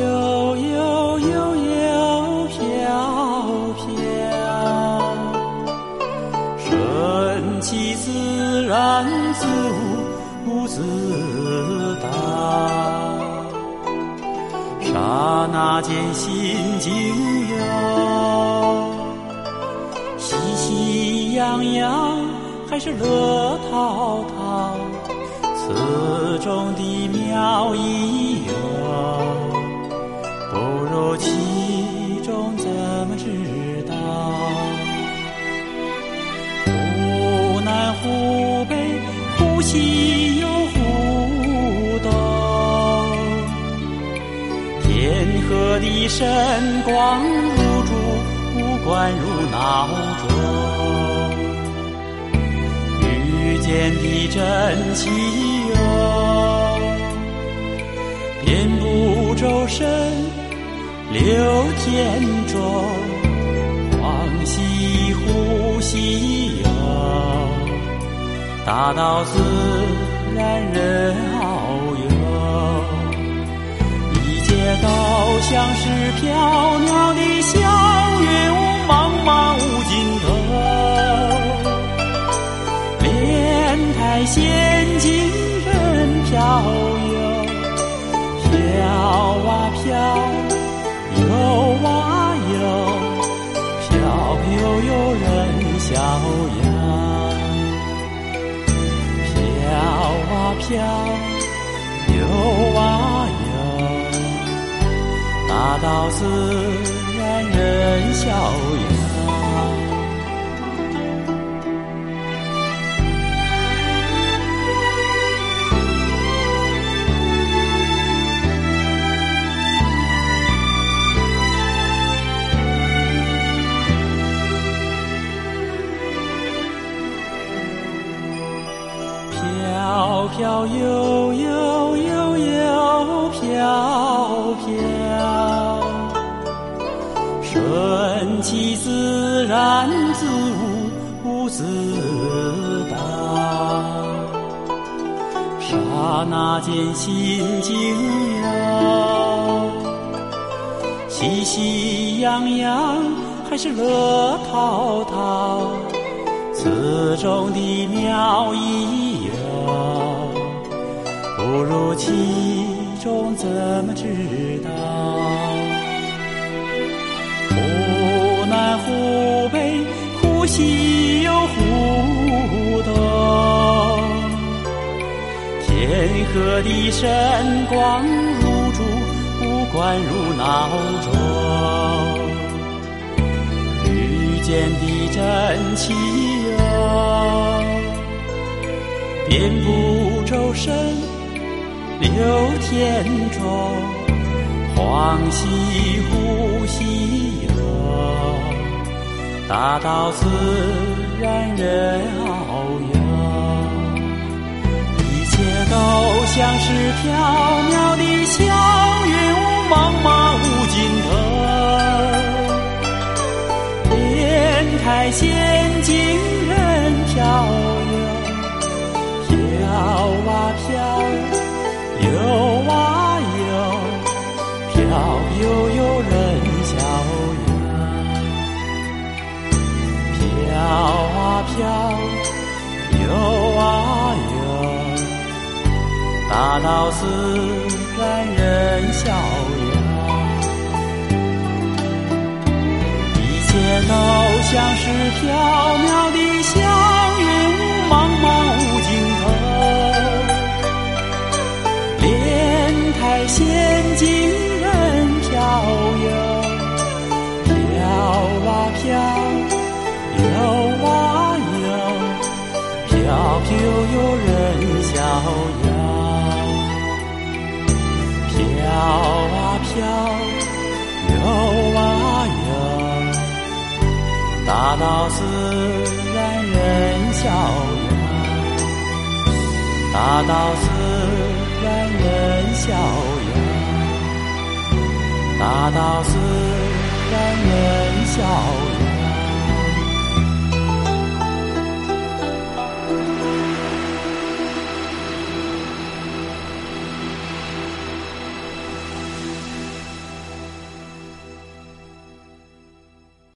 悠悠悠悠飘飘，顺其自然，自舞自蹈。刹那间，心静幽，喜喜洋洋，还是乐陶陶？此中的妙意幽。不如其中怎么知道？忽南忽北，忽西又忽东，天河的神光如珠，五官如闹钟，遇见的真奇哟，遍布周身，流天中，黄西湖西游，大道自然人遨游，一切都像是飘渺的小云悠悠人逍遥。飘啊飘，游啊游，大道自然人逍遥。飘悠悠悠悠飘飘，顺其自然，自悟自达。刹那间心境有，喜喜洋洋还是乐淘淘？此中的妙意，不入其中怎么知道？忽南忽北，忽西又忽东，天河的神光如珠，五官如闹钟。遇见的真奇有，遍布周身，六天中，黄西呼吸游，大道自然人遨游，一切都像是缥缈的小云雾，茫茫无尽头。莲台仙境任飘游，飘啊飘，游啊游，飘悠悠人逍遥。飘啊飘，游啊游，大道自然人逍遥。一切都像是缥缈的小飘啊飘，游啊游。大道自然人逍遥，大道自然人逍遥，大道自然人逍遥。